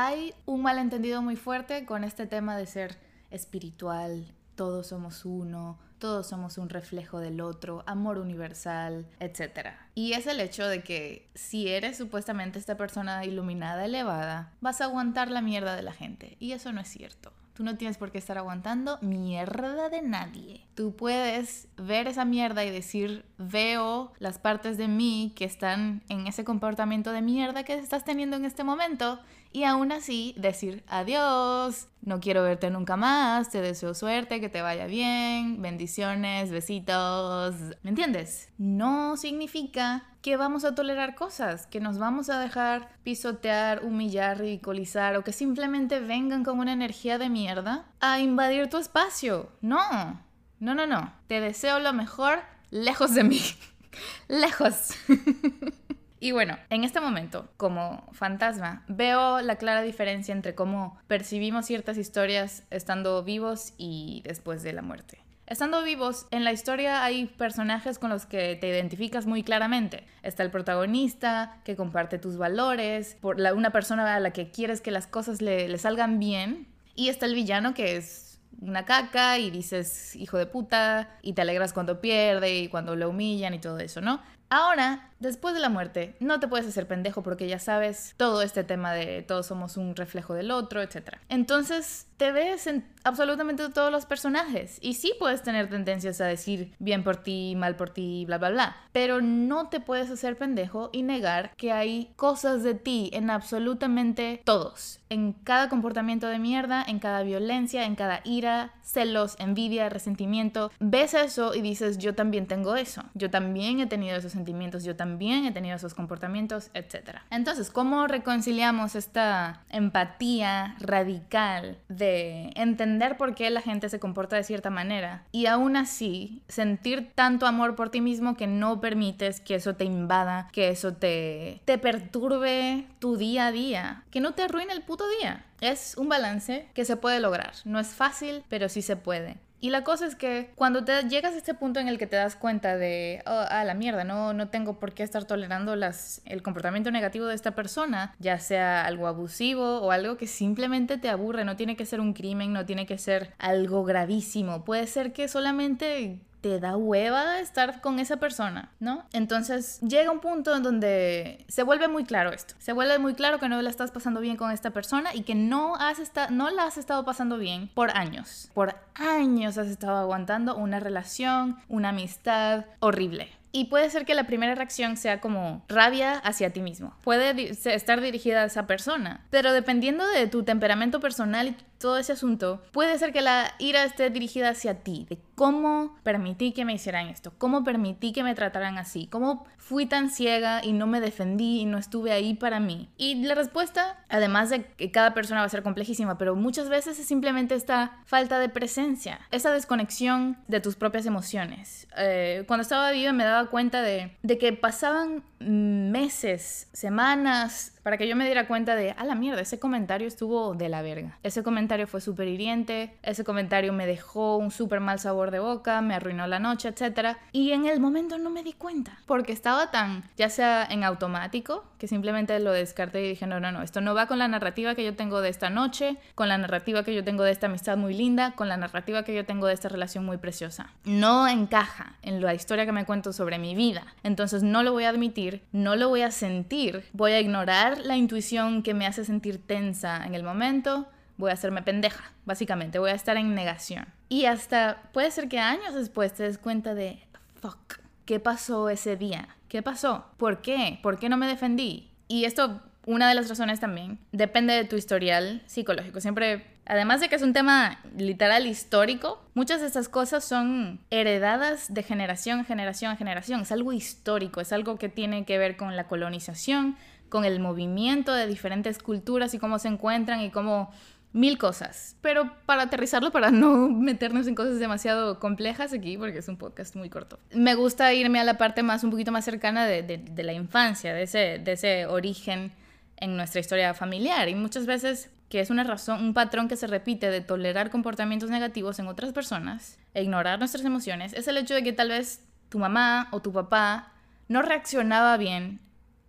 Hay un malentendido muy fuerte con este tema de ser espiritual, todos somos uno, todos somos un reflejo del otro, amor universal, etc. Y es el hecho de que si eres supuestamente esta persona iluminada, elevada, vas a aguantar la mierda de la gente. Y eso no es cierto. Tú no tienes por qué estar aguantando mierda de nadie. Tú puedes ver esa mierda y decir, veo las partes de mí que están en ese comportamiento de mierda que estás teniendo en este momento y aún así decir adiós, no quiero verte nunca más, te deseo suerte, que te vaya bien, bendiciones, besitos, ¿me entiendes? No significa que vamos a tolerar cosas, que nos vamos a dejar pisotear, humillar, ridiculizar o que simplemente vengan con una energía de mierda a invadir tu espacio. No, no, no, no. Te deseo lo mejor lejos de mí. lejos. Y bueno, en este momento, como fantasma, veo la clara diferencia entre cómo percibimos ciertas historias estando vivos y después de la muerte. Estando vivos, en la historia hay personajes con los que te identificas muy claramente. Está el protagonista, que comparte tus valores, por la, una persona a la que quieres que las cosas le, le salgan bien. Y está el villano, que es una caca y dices hijo de puta y te alegras cuando pierde y cuando lo humillan y todo eso, ¿no? Ahora, después de la muerte, no te puedes hacer pendejo porque ya sabes todo este tema de todos somos un reflejo del otro, etc. Entonces, te ves en absolutamente todos los personajes y sí puedes tener tendencias a decir bien por ti, mal por ti, bla, bla, bla. Pero no te puedes hacer pendejo y negar que hay cosas de ti en absolutamente todos. En cada comportamiento de mierda, en cada violencia, en cada ira, celos, envidia, resentimiento. Ves eso y dices, yo también tengo eso. Yo también he tenido esos sentimientos, yo también he tenido esos comportamientos, etc. Entonces, ¿cómo reconciliamos esta empatía radical de entender por qué la gente se comporta de cierta manera y aún así sentir tanto amor por ti mismo que no permites que eso te invada, que eso te, te perturbe tu día a día, que no te arruine el puto día? Es un balance que se puede lograr. No es fácil, pero sí se puede. Y la cosa es que cuando te llegas a este punto en el que te das cuenta de, oh, ah, la mierda, no, no tengo por qué estar tolerando las, el comportamiento negativo de esta persona, ya sea algo abusivo o algo que simplemente te aburre, no tiene que ser un crimen, no tiene que ser algo gravísimo, puede ser que solamente te da hueva estar con esa persona, ¿no? Entonces llega un punto en donde se vuelve muy claro esto. Se vuelve muy claro que no la estás pasando bien con esta persona y que no, has no la has estado pasando bien por años. Por años has estado aguantando una relación, una amistad horrible. Y puede ser que la primera reacción sea como rabia hacia ti mismo. Puede estar dirigida a esa persona. Pero dependiendo de tu temperamento personal y todo ese asunto, puede ser que la ira esté dirigida hacia ti, de cómo permití que me hicieran esto, cómo permití que me trataran así, cómo fui tan ciega y no me defendí y no estuve ahí para mí. Y la respuesta, además de que cada persona va a ser complejísima, pero muchas veces es simplemente esta falta de presencia, esa desconexión de tus propias emociones. Eh, cuando estaba viva me daba cuenta de, de que pasaban meses, semanas, para que yo me diera cuenta de, a la mierda, ese comentario estuvo de la verga. Ese comentario fue súper hiriente, ese comentario me dejó un súper mal sabor de boca, me arruinó la noche, etc. Y en el momento no me di cuenta, porque estaba tan, ya sea en automático, que simplemente lo descarté y dije, no, no, no, esto no va con la narrativa que yo tengo de esta noche, con la narrativa que yo tengo de esta amistad muy linda, con la narrativa que yo tengo de esta relación muy preciosa. No encaja en la historia que me cuento sobre mi vida. Entonces no lo voy a admitir, no lo voy a sentir, voy a ignorar la intuición que me hace sentir tensa en el momento, voy a hacerme pendeja, básicamente, voy a estar en negación. Y hasta puede ser que años después te des cuenta de, fuck, ¿qué pasó ese día? ¿Qué pasó? ¿Por qué? ¿Por qué no me defendí? Y esto, una de las razones también, depende de tu historial psicológico. Siempre, además de que es un tema literal histórico, muchas de estas cosas son heredadas de generación a generación a generación. Es algo histórico, es algo que tiene que ver con la colonización, con el movimiento de diferentes culturas y cómo se encuentran y cómo mil cosas. Pero para aterrizarlo, para no meternos en cosas demasiado complejas aquí, porque es un podcast muy corto, me gusta irme a la parte más, un poquito más cercana de, la infancia, de ese origen en nuestra historia familiar. Y muchas veces que es una razón, un patrón que se repite de tolerar comportamientos negativos en otras personas e ignorar nuestras emociones, es el hecho de que tal vez tu mamá o tu papá no reaccionaba bien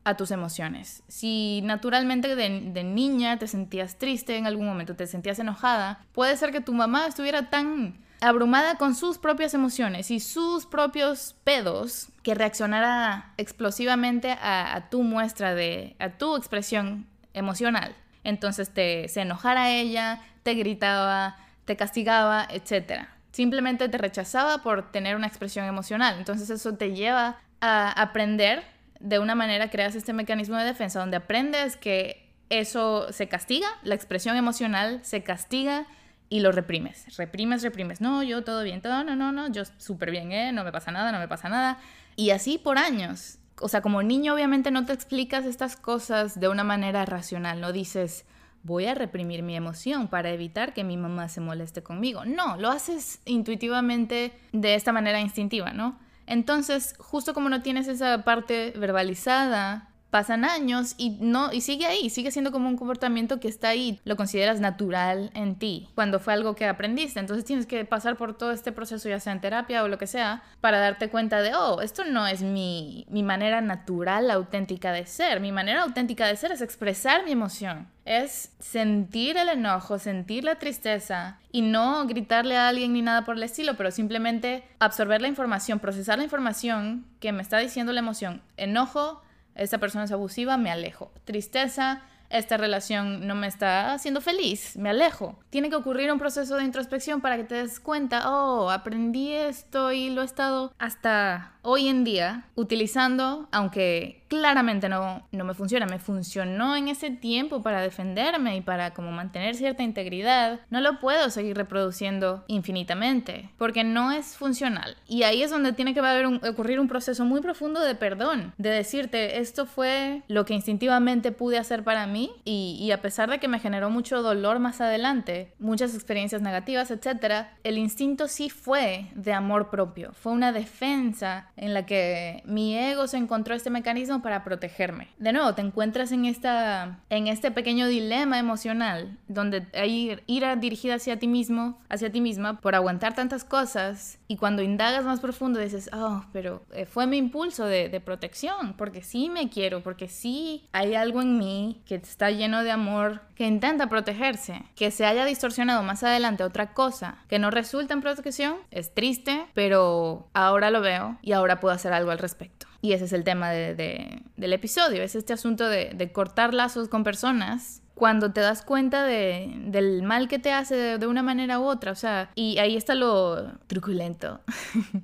a tus emociones. Si naturalmente de, niña te sentías triste en algún momento, te sentías enojada, puede ser que tu mamá estuviera tan abrumada con sus propias emociones y sus propios pedos que reaccionara explosivamente a, tu muestra de, a tu expresión emocional. Entonces te, se enojara ella, te gritaba, te castigaba, etc. Simplemente te rechazaba por tener una expresión emocional. Entonces eso te lleva a aprender de una manera, creas este mecanismo de defensa donde aprendes que eso se castiga, la expresión emocional se castiga y lo reprimes. Reprimes, reprimes. No, yo todo bien, todo, no, no, no, yo súper bien, ¿eh? No me pasa nada, no me pasa nada. Y así por años. O sea, como niño obviamente no te explicas estas cosas de una manera racional, no dices, voy a reprimir mi emoción para evitar que mi mamá se moleste conmigo. No, lo haces intuitivamente de esta manera instintiva, ¿no? Entonces, justo como no tienes esa parte verbalizada, pasan años y no y sigue ahí, sigue siendo como un comportamiento que está ahí, lo consideras natural en ti, cuando fue algo que aprendiste. Entonces tienes que pasar por todo este proceso, ya sea en terapia o lo que sea, para darte cuenta de, oh, esto no es mi, mi manera natural, auténtica de ser. Mi manera auténtica de ser es expresar mi emoción. Es sentir el enojo, sentir la tristeza y no gritarle a alguien ni nada por el estilo, pero simplemente absorber la información, procesar la información que me está diciendo la emoción. Enojo, esta persona es abusiva, me alejo. Tristeza, esta relación no me está haciendo feliz, me alejo. Tiene que ocurrir un proceso de introspección para que te des cuenta, oh, aprendí esto y lo he estado hasta hoy en día utilizando, aunque claramente no, no me funciona, me funcionó en ese tiempo para defenderme y para como mantener cierta integridad, no lo puedo seguir reproduciendo infinitamente porque no es funcional. Y ahí es donde tiene que haber ocurrir un proceso muy profundo de perdón, de decirte, esto fue lo que instintivamente pude hacer para mí y, y a pesar de que me generó mucho dolor más adelante, muchas experiencias negativas, etc., el instinto sí fue de amor propio, fue una defensa en la que mi ego se encontró este mecanismo para protegerme. De nuevo, te encuentras en, esta, en este pequeño dilema emocional donde hay ira dirigida hacia ti mismo, hacia ti misma, por aguantar tantas cosas y cuando indagas más profundo dices, oh, pero eh, fue mi impulso de, de protección, porque sí me quiero, porque sí hay algo en mí que está lleno de amor, que intenta protegerse, que se haya distorsionado más adelante otra cosa que no resulta en protección, es triste, pero ahora lo veo y ahora puedo hacer algo al respecto. Y ese es el tema de, del episodio, es este asunto de, de, cortar lazos con personas cuando te das cuenta de, del mal que te hace de, una manera u otra, o sea, y ahí está lo truculento.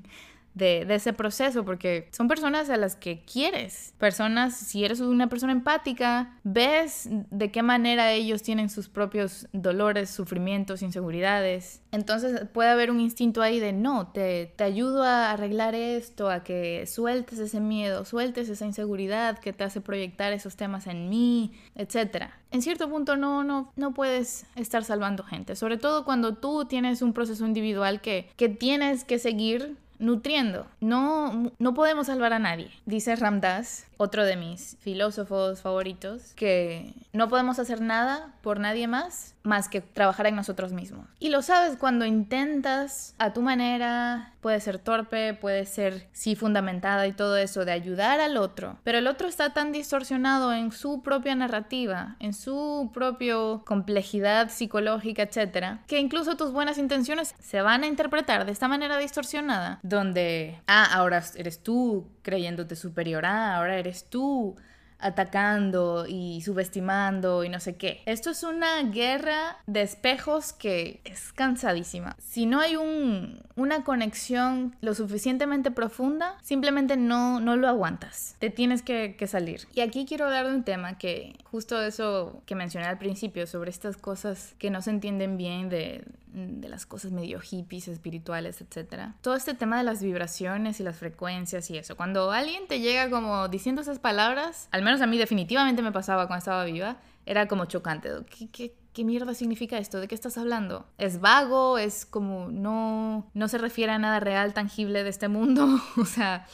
De, ese proceso, porque son personas a las que quieres. Personas, si eres una persona empática, ves de qué manera ellos tienen sus propios dolores, sufrimientos, inseguridades. Entonces puede haber un instinto ahí de no, te, te ayudo a arreglar esto, a que sueltes ese miedo, sueltes esa inseguridad que te hace proyectar esos temas en mí, etc. En cierto punto no, no, no puedes estar salvando gente, sobre todo cuando tú tienes un proceso individual que, que tienes que seguir nutriendo. No, no podemos salvar a nadie. Dice Ramdas, otro de mis filósofos favoritos, que no podemos hacer nada por nadie más más que trabajar en nosotros mismos. Y lo sabes cuando intentas a tu manera, puede ser torpe, puede ser sí fundamentada y todo eso, de ayudar al otro, pero el otro está tan distorsionado en su propia narrativa, en su propia complejidad psicológica, etcétera, que incluso tus buenas intenciones se van a interpretar de esta manera distorsionada, donde, ah, ahora eres tú creyéndote superior, ah, ahora eres tú atacando y subestimando y no sé qué. Esto es una guerra de espejos que es cansadísima. Si no hay un, una conexión lo suficientemente profunda, simplemente no, no lo aguantas. Te tienes que, que salir. Y aquí quiero hablar de un tema que justo eso que mencioné al principio, sobre estas cosas que no se entienden bien de de las cosas medio hippies, espirituales, etc. Todo este tema de las vibraciones y las frecuencias y eso. Cuando alguien te llega como diciendo esas palabras, al menos a mí definitivamente me pasaba cuando estaba viva, era como chocante. ¿Qué, qué, mierda significa esto? ¿De qué estás hablando? ¿Es vago? ¿Es como no, no se refiere a nada real, tangible de este mundo? o sea,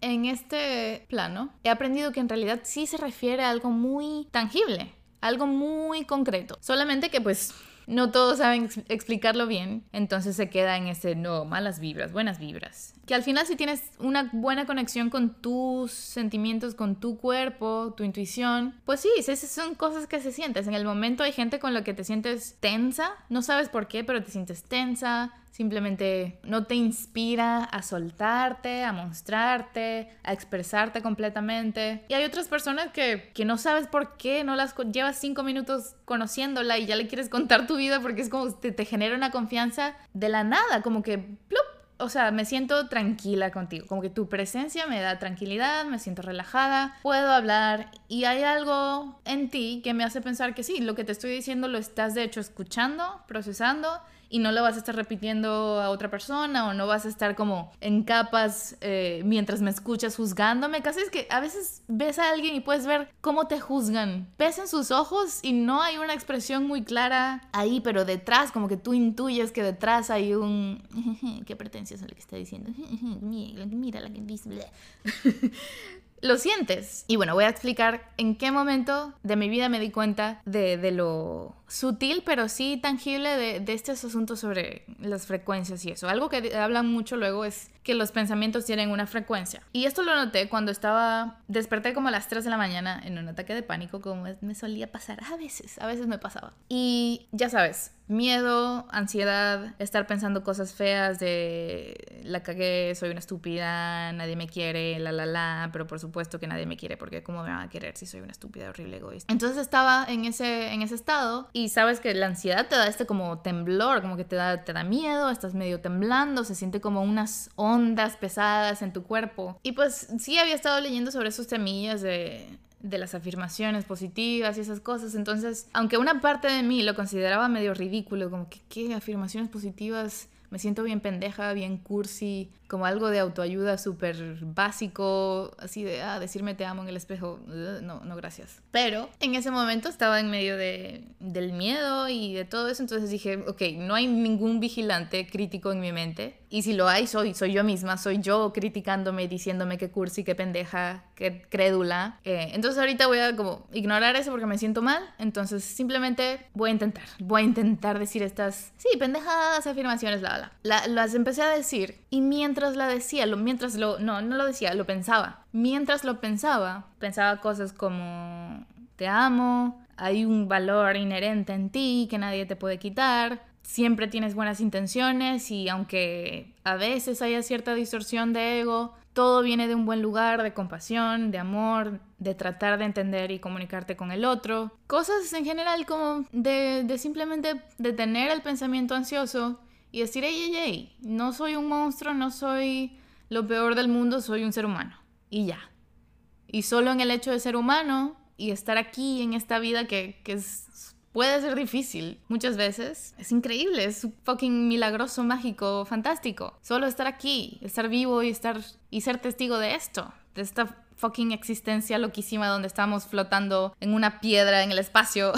en este plano he aprendido que en realidad sí se refiere a algo muy tangible, algo muy concreto. Solamente que pues no todos saben explicarlo bien, entonces se queda en ese no, malas vibras, buenas vibras. Que al final si tienes una buena conexión con tus sentimientos, con tu cuerpo, tu intuición, pues sí, esas son cosas que se sientes. En el momento hay gente con la que te sientes tensa, no sabes por qué, pero te sientes tensa, simplemente no te inspira a soltarte, a mostrarte, a expresarte completamente. Y hay otras personas que, que no sabes por qué, no las llevas cinco minutos conociéndola y ya le quieres contar tu vida porque es como te, te genera una confianza de la nada, como que ¡plup! o sea, me siento tranquila contigo, como que tu presencia me da tranquilidad, me siento relajada, puedo hablar y hay algo en ti que me hace pensar que sí, lo que te estoy diciendo lo estás de hecho escuchando, procesando y no lo vas a estar repitiendo a otra persona o no vas a estar como en capas eh, mientras me escuchas juzgándome. Casi es que a veces ves a alguien y puedes ver cómo te juzgan. Ves en sus ojos y no hay una expresión muy clara ahí, pero detrás, como que tú intuyes que detrás hay un... Qué pretencioso lo que está diciendo. Mira la que dice lo sientes. Y bueno, voy a explicar en qué momento de mi vida me di cuenta de, de lo sutil, pero sí tangible de, de, estos asuntos sobre las frecuencias y eso. Algo que hablan mucho luego es que los pensamientos tienen una frecuencia. Y esto lo noté cuando estaba, desperté como a las 3 de la mañana en un ataque de pánico, como me solía pasar a veces, a veces me pasaba. Y ya sabes, miedo, ansiedad, estar pensando cosas feas de la cagué, soy una estúpida, nadie me quiere, la la la, pero por supuesto que nadie me quiere porque cómo me van a querer si soy una estúpida, horrible, egoísta. Entonces estaba en ese, en ese estado y sabes que la ansiedad te da este como temblor, como que te da, te da miedo, estás medio temblando, se siente como unas ondas pesadas en tu cuerpo. Y pues sí había estado leyendo sobre esos semillas de, de las afirmaciones positivas y esas cosas. Entonces, aunque una parte de mí lo consideraba medio ridículo, como que qué afirmaciones positivas, me siento bien pendeja, bien cursi, como algo de autoayuda súper básico, así de, ah, decirme te amo en el espejo, no, no, gracias. Pero en ese momento estaba en medio de, del miedo y de todo eso, entonces dije, ok, no hay ningún vigilante crítico en mi mente, y si lo hay, soy, soy yo misma, soy yo criticándome, diciéndome que cursi, que pendeja, que crédula. Eh, entonces ahorita voy a como ignorar eso porque me siento mal, entonces simplemente voy a intentar, voy a intentar decir estas, sí, pendejadas afirmaciones, la, la. las empecé a decir y mientras la decía, lo, mientras lo, no, no lo decía, lo pensaba. Mientras lo pensaba, pensaba cosas como, te amo, hay un valor inherente en ti que nadie te puede quitar, siempre tienes buenas intenciones y aunque a veces haya cierta distorsión de ego, todo viene de un buen lugar, de compasión, de amor, de tratar de entender y comunicarte con el otro. Cosas en general como de, de simplemente detener el pensamiento ansioso y decir, hey, hey, hey, no soy un monstruo, no soy lo peor del mundo, soy un ser humano. Y ya. Y solo en el hecho de ser humano y estar aquí en esta vida que, que es, puede ser difícil muchas veces, es increíble, es fucking milagroso, mágico, fantástico. Solo estar aquí, estar vivo y, estar, y ser testigo de esto, de esta fucking existencia loquísima donde estamos flotando en una piedra en el espacio.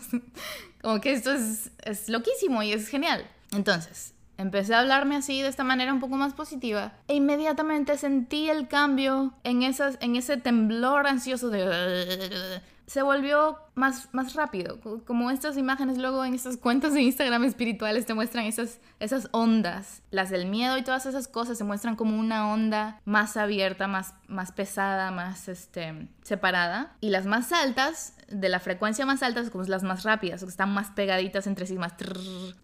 Como que esto es, es loquísimo y es genial. Entonces, empecé a hablarme así, de esta manera un poco más positiva, e inmediatamente sentí el cambio en, esas, en ese temblor ansioso de... Se volvió más, más rápido, como estas imágenes luego en estas cuentas de Instagram espirituales te muestran esas, esas ondas, las del miedo y todas esas cosas se muestran como una onda más abierta, más, más pesada, más este, separada, y las más altas de la frecuencia más alta, como las más rápidas, que están más pegaditas entre sí, más...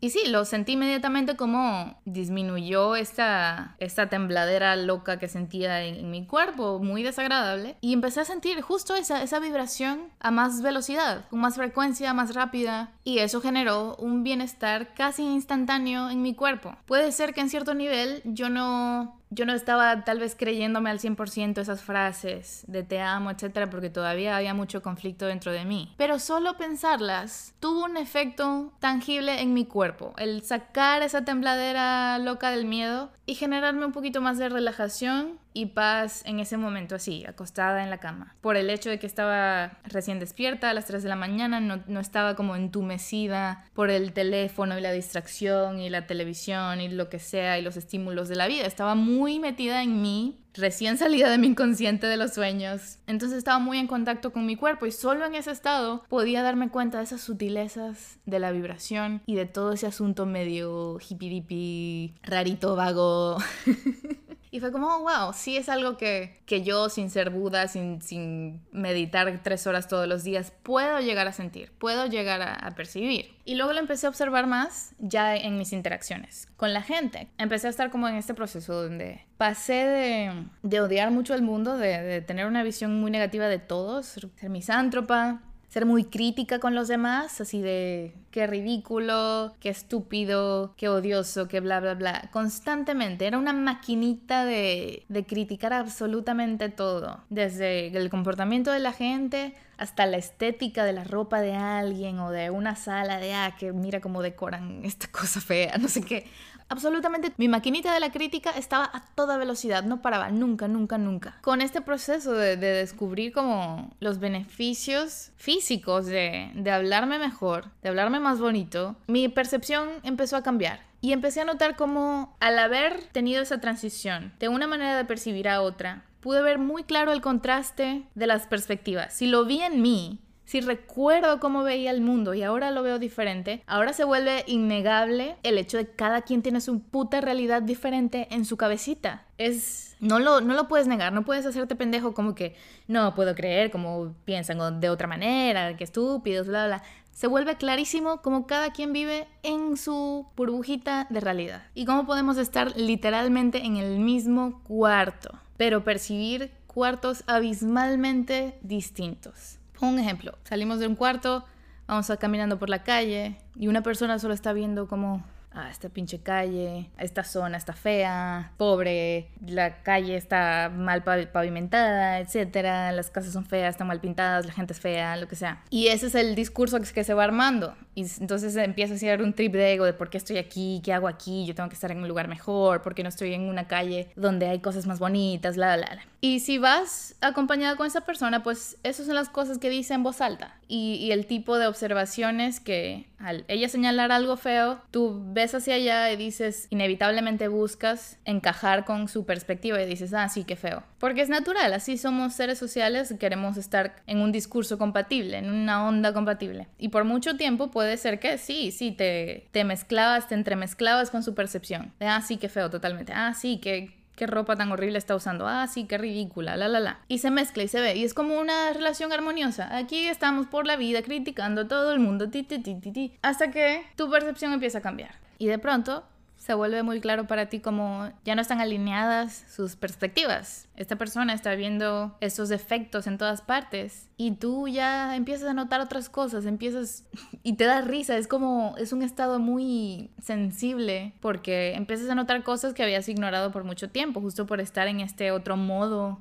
Y sí, lo sentí inmediatamente como disminuyó esta, esta tembladera loca que sentía en, mi cuerpo, muy desagradable, y empecé a sentir justo esa, esa vibración a más velocidad, con más frecuencia, más rápida, y eso generó un bienestar casi instantáneo en mi cuerpo. Puede ser que en cierto nivel yo no yo no estaba tal vez creyéndome al 100% esas frases de te amo, etcétera, porque todavía había mucho conflicto dentro de mí. Pero solo pensarlas tuvo un efecto tangible en mi cuerpo. El sacar esa tembladera loca del miedo y generarme un poquito más de relajación y paz en ese momento así, acostada en la cama. Por el hecho de que estaba recién despierta a las 3 de la mañana, no, no estaba como entumecida por el teléfono y la distracción y la televisión y lo que sea y los estímulos de la vida. Estaba muy metida en mí recién salida de mi inconsciente de los sueños. Entonces estaba muy en contacto con mi cuerpo y solo en ese estado podía darme cuenta de esas sutilezas de la vibración y de todo ese asunto medio hippie rarito, vago. Y fue como, oh, wow, sí es algo que, que yo, sin ser Buda, sin, sin, meditar tres horas todos los días, puedo llegar a sentir, puedo llegar a, a, percibir. Y luego lo empecé a observar más ya en mis interacciones con la gente. Empecé a estar como en este proceso donde pasé de, de odiar mucho el mundo, de, de tener una visión muy negativa de todos, ser misántropa, ser muy crítica con los demás, así de qué ridículo, qué estúpido, qué odioso, qué bla, bla, bla. Constantemente. Era una maquinita de, de criticar absolutamente todo. Desde el comportamiento de la gente hasta la estética de la ropa de alguien o de una sala de, ah, que mira cómo decoran esta cosa fea, no sé qué. Absolutamente, mi maquinita de la crítica estaba a toda velocidad, no paraba, nunca, nunca, nunca. Con este proceso de, de descubrir como los beneficios físicos de, de hablarme mejor, de hablarme más bonito, mi percepción empezó a cambiar. Y empecé a notar cómo al haber tenido esa transición de una manera de percibir a otra, pude ver muy claro el contraste de las perspectivas. Si lo vi en mí, si recuerdo cómo veía el mundo y ahora lo veo diferente, ahora se vuelve innegable el hecho de que cada quien tiene su puta realidad diferente en su cabecita. Es... No lo, no lo puedes negar, no puedes hacerte pendejo como que no puedo creer, como piensan de otra manera, que estúpidos, bla, bla. Se vuelve clarísimo cómo cada quien vive en su burbujita de realidad y cómo podemos estar literalmente en el mismo cuarto, pero percibir cuartos abismalmente distintos. Un ejemplo, salimos de un cuarto, vamos a caminando por la calle y una persona solo está viendo como ah, esta pinche calle, esta zona está fea, pobre, la calle está mal pavimentada, etcétera, las casas son feas, están mal pintadas, la gente es fea, lo que sea. Y ese es el discurso que se va armando. Y entonces empieza a hacer un trip de ego de por qué estoy aquí, qué hago aquí, yo tengo que estar en un lugar mejor, por qué no estoy en una calle donde hay cosas más bonitas, la, la, la. Y si vas acompañada con esa persona, pues esas son las cosas que dice en voz alta. Y, y el tipo de observaciones que ella señalar algo feo, tú ves hacia allá y dices, inevitablemente buscas encajar con su perspectiva y dices, ah, sí, qué feo. Porque es natural, así somos seres sociales, queremos estar en un discurso compatible, en una onda compatible. Y por mucho tiempo puede ser que sí, sí, te, te mezclabas, te entremezclabas con su percepción. De, ah, sí, qué feo, totalmente. Ah, sí, qué qué ropa tan horrible está usando, ah, sí, qué ridícula, la, la, la. Y se mezcla y se ve, y es como una relación armoniosa. Aquí estamos por la vida criticando a todo el mundo, ti, ti, ti, hasta que tu percepción empieza a cambiar. Y de pronto se vuelve muy claro para ti como ya no están alineadas sus perspectivas. Esta persona está viendo estos defectos en todas partes y tú ya empiezas a notar otras cosas, empiezas y te da risa, es como es un estado muy sensible porque empiezas a notar cosas que habías ignorado por mucho tiempo, justo por estar en este otro modo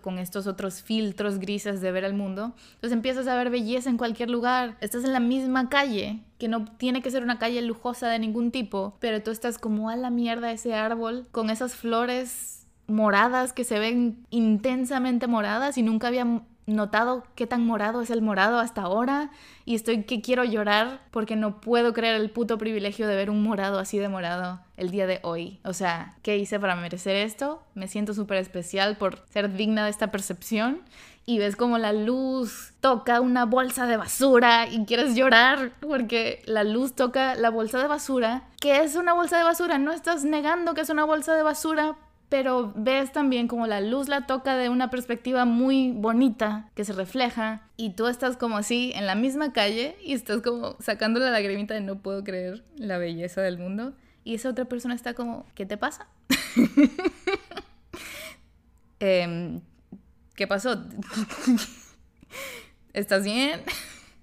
con estos otros filtros grises de ver el mundo. Entonces empiezas a ver belleza en cualquier lugar. Estás en la misma calle, que no tiene que ser una calle lujosa de ningún tipo, pero tú estás como a la mierda ese árbol con esas flores moradas que se ven intensamente moradas y nunca había notado qué tan morado es el morado hasta ahora y estoy que quiero llorar porque no puedo creer el puto privilegio de ver un morado así de morado el día de hoy. O sea, ¿qué hice para merecer esto? Me siento súper especial por ser digna de esta percepción y ves como la luz toca una bolsa de basura y quieres llorar porque la luz toca la bolsa de basura. ¿Qué es una bolsa de basura? No estás negando que es una bolsa de basura, pero ves también como la luz la toca de una perspectiva muy bonita que se refleja y tú estás como así en la misma calle y estás como sacando la lagrimita de no puedo creer la belleza del mundo y esa otra persona está como, ¿qué te pasa? eh, ¿Qué pasó? ¿Estás bien?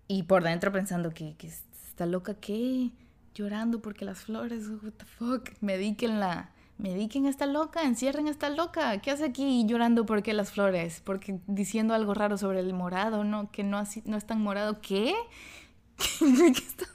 Y por dentro pensando que, que está loca, ¿qué? Llorando porque las flores, what the fuck, medíquenla mediquen a esta loca, encierren esta loca. ¿Qué hace aquí llorando porque las flores? Porque diciendo algo raro sobre el morado, ¿no? Que no, así, no es tan morado. ¿Qué? ¿Qué está...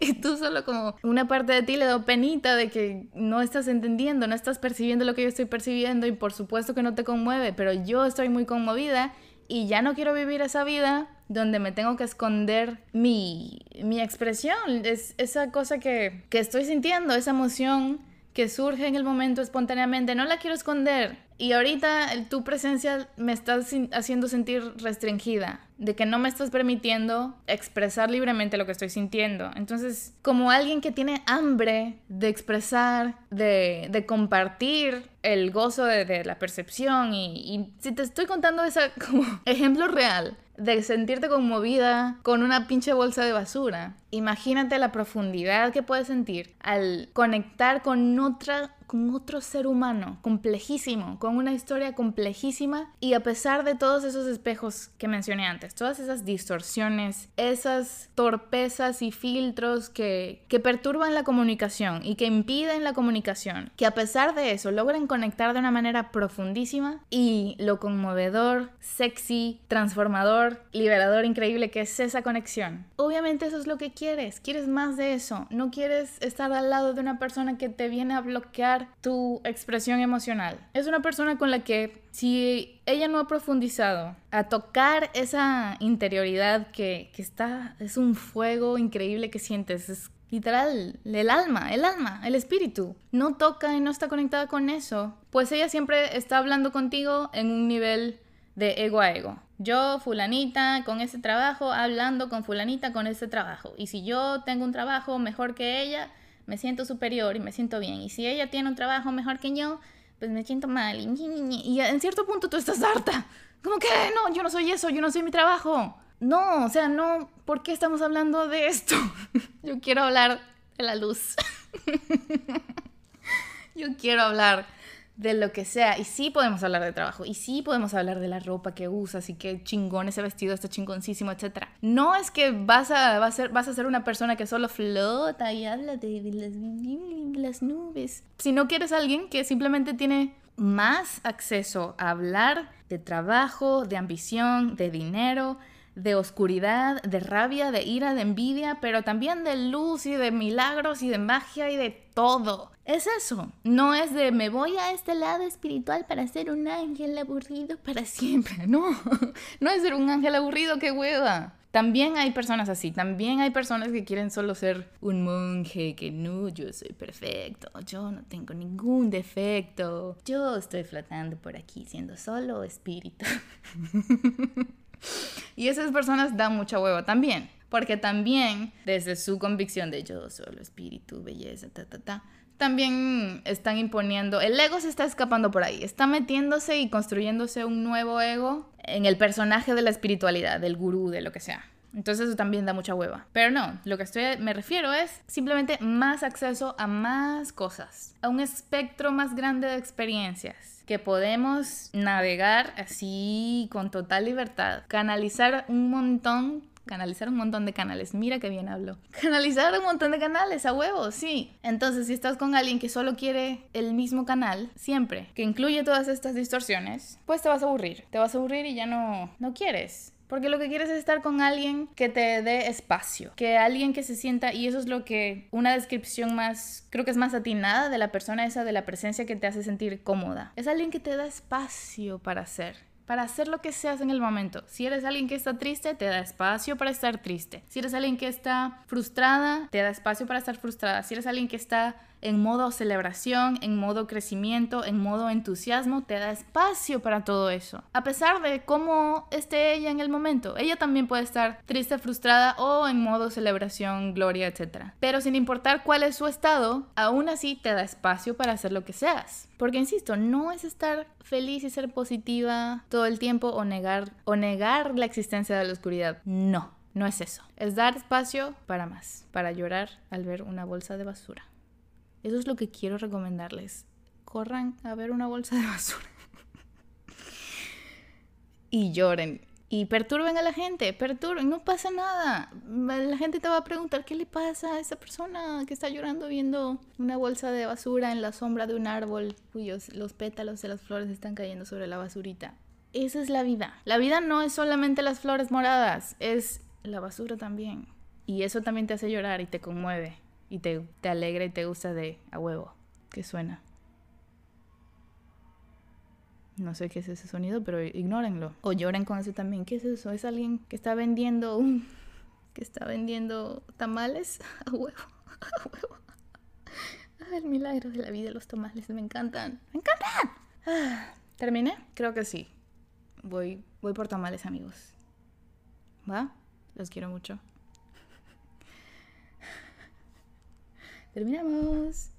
y tú solo como una parte de ti le da penita de que no estás entendiendo, no estás percibiendo lo que yo estoy percibiendo y por supuesto que no te conmueve, pero yo estoy muy conmovida y ya no quiero vivir esa vida donde me tengo que esconder mi, mi expresión, es esa cosa que, que estoy sintiendo, esa emoción que surge en el momento espontáneamente, no la quiero esconder. Y ahorita tu presencia me está haciendo sentir restringida, de que no me estás permitiendo expresar libremente lo que estoy sintiendo. Entonces, como alguien que tiene hambre de expresar, de, compartir el gozo de, la percepción, y, y, si te estoy contando ese como ejemplo real de sentirte conmovida con una pinche bolsa de basura. Imagínate la profundidad que puedes sentir al conectar con otra con otro ser humano complejísimo, con una historia complejísima y a pesar de todos esos espejos que mencioné antes, todas esas distorsiones, esas torpezas y filtros que, que perturban la comunicación y que impiden la comunicación, que a pesar de eso logran conectar de una manera profundísima y lo conmovedor, sexy, transformador, liberador, increíble que es esa conexión. Obviamente eso es lo que quieres, quieres más de eso, no quieres estar al lado de una persona que te viene a bloquear tu expresión emocional. Es una persona con la que si ella no ha profundizado a tocar esa interioridad que, que está, es un fuego increíble que sientes, es literal, el alma, el alma, el espíritu, no toca y no está conectada con eso, pues ella siempre está hablando contigo en un nivel de ego a ego. Yo, fulanita, con ese trabajo, hablando con fulanita con ese trabajo. Y si yo tengo un trabajo mejor que ella, me siento superior y me siento bien. Y si ella tiene un trabajo mejor que yo, pues me siento mal. Y, en cierto punto tú estás harta. Como que, no, yo no soy eso, yo no soy mi trabajo. No, o sea, no, ¿por qué estamos hablando de esto? yo quiero hablar de la luz. yo quiero hablar de lo que sea. Y sí podemos hablar de trabajo. Y sí podemos hablar de la ropa que usas y qué chingón ese vestido está chingoncísimo, etc. No es que vas a, vas a, ser, vas a ser una persona que solo flota y habla de las, las nubes. Si no quieres alguien que simplemente tiene más acceso a hablar de trabajo, de ambición, de dinero, de oscuridad, de rabia, de ira, de envidia, pero también de luz y de milagros y de magia y de todo. Es eso. No es de me voy a este lado espiritual para ser un ángel aburrido para siempre. No, no es ser un ángel aburrido, qué hueva. También hay personas así, también hay personas que quieren solo ser un monje, que no, yo soy perfecto, yo no tengo ningún defecto, yo estoy flotando por aquí siendo solo espíritu. Y esas personas dan mucha hueva también, porque también desde su convicción de yo solo espíritu, belleza, ta, ta, ta, también están imponiendo, el ego se está escapando por ahí, está metiéndose y construyéndose un nuevo ego en el personaje de la espiritualidad, del gurú, de lo que sea. Entonces eso también da mucha hueva. Pero no, lo que estoy, me refiero es simplemente más acceso a más cosas, a un espectro más grande de experiencias que podemos navegar así con total libertad, canalizar un montón canalizar un montón de canales. Mira qué bien hablo. Canalizar un montón de canales a huevo, sí. Entonces, si estás con alguien que solo quiere el mismo canal, siempre, que incluye todas estas distorsiones, pues te vas a aburrir. Te vas a aburrir y ya no, no quieres. Porque lo que quieres es estar con alguien que te dé espacio, que alguien que se sienta, y eso es lo que una descripción más, creo que es más atinada de la persona esa, de la presencia que te hace sentir cómoda. Es alguien que te da espacio para ser para hacer lo que seas en el momento. Si eres alguien que está triste, te da espacio para estar triste. Si eres alguien que está frustrada, te da espacio para estar frustrada. Si eres alguien que está en modo celebración, en modo crecimiento, en modo entusiasmo, te da espacio para todo eso. A pesar de cómo esté ella en el momento, ella también puede estar triste, frustrada o en modo celebración, gloria, etc. Pero sin importar cuál es su estado, aún así te da espacio para hacer lo que seas. Porque insisto, no es estar feliz y ser positiva todo el tiempo o negar o negar la existencia de la oscuridad. No, no es eso. Es dar espacio para más, para llorar al ver una bolsa de basura. Eso es lo que quiero recomendarles. Corran a ver una bolsa de basura. y lloren. Y perturben a la gente, perturben, no pasa nada. La gente te va a preguntar qué le pasa a esa persona que está llorando viendo una bolsa de basura en la sombra de un árbol cuyos los pétalos de las flores están cayendo sobre la basurita. Esa es la vida. La vida no es solamente las flores moradas, es la basura también. Y eso también te hace llorar y te conmueve y te, te alegra y te gusta de a huevo. ¿Qué suena? No sé qué es ese sonido, pero ignórenlo. O lloren con eso también. ¿Qué es eso? Es alguien que está vendiendo un... que está vendiendo tamales a huevo. A huevo. Ah, el milagro de la vida, los tamales, me encantan. ¡Me encantan! Ah, ¿Terminé? Creo que sí. Voy, voy por tamales, amigos. ¿Va? Los quiero mucho. Terminamos.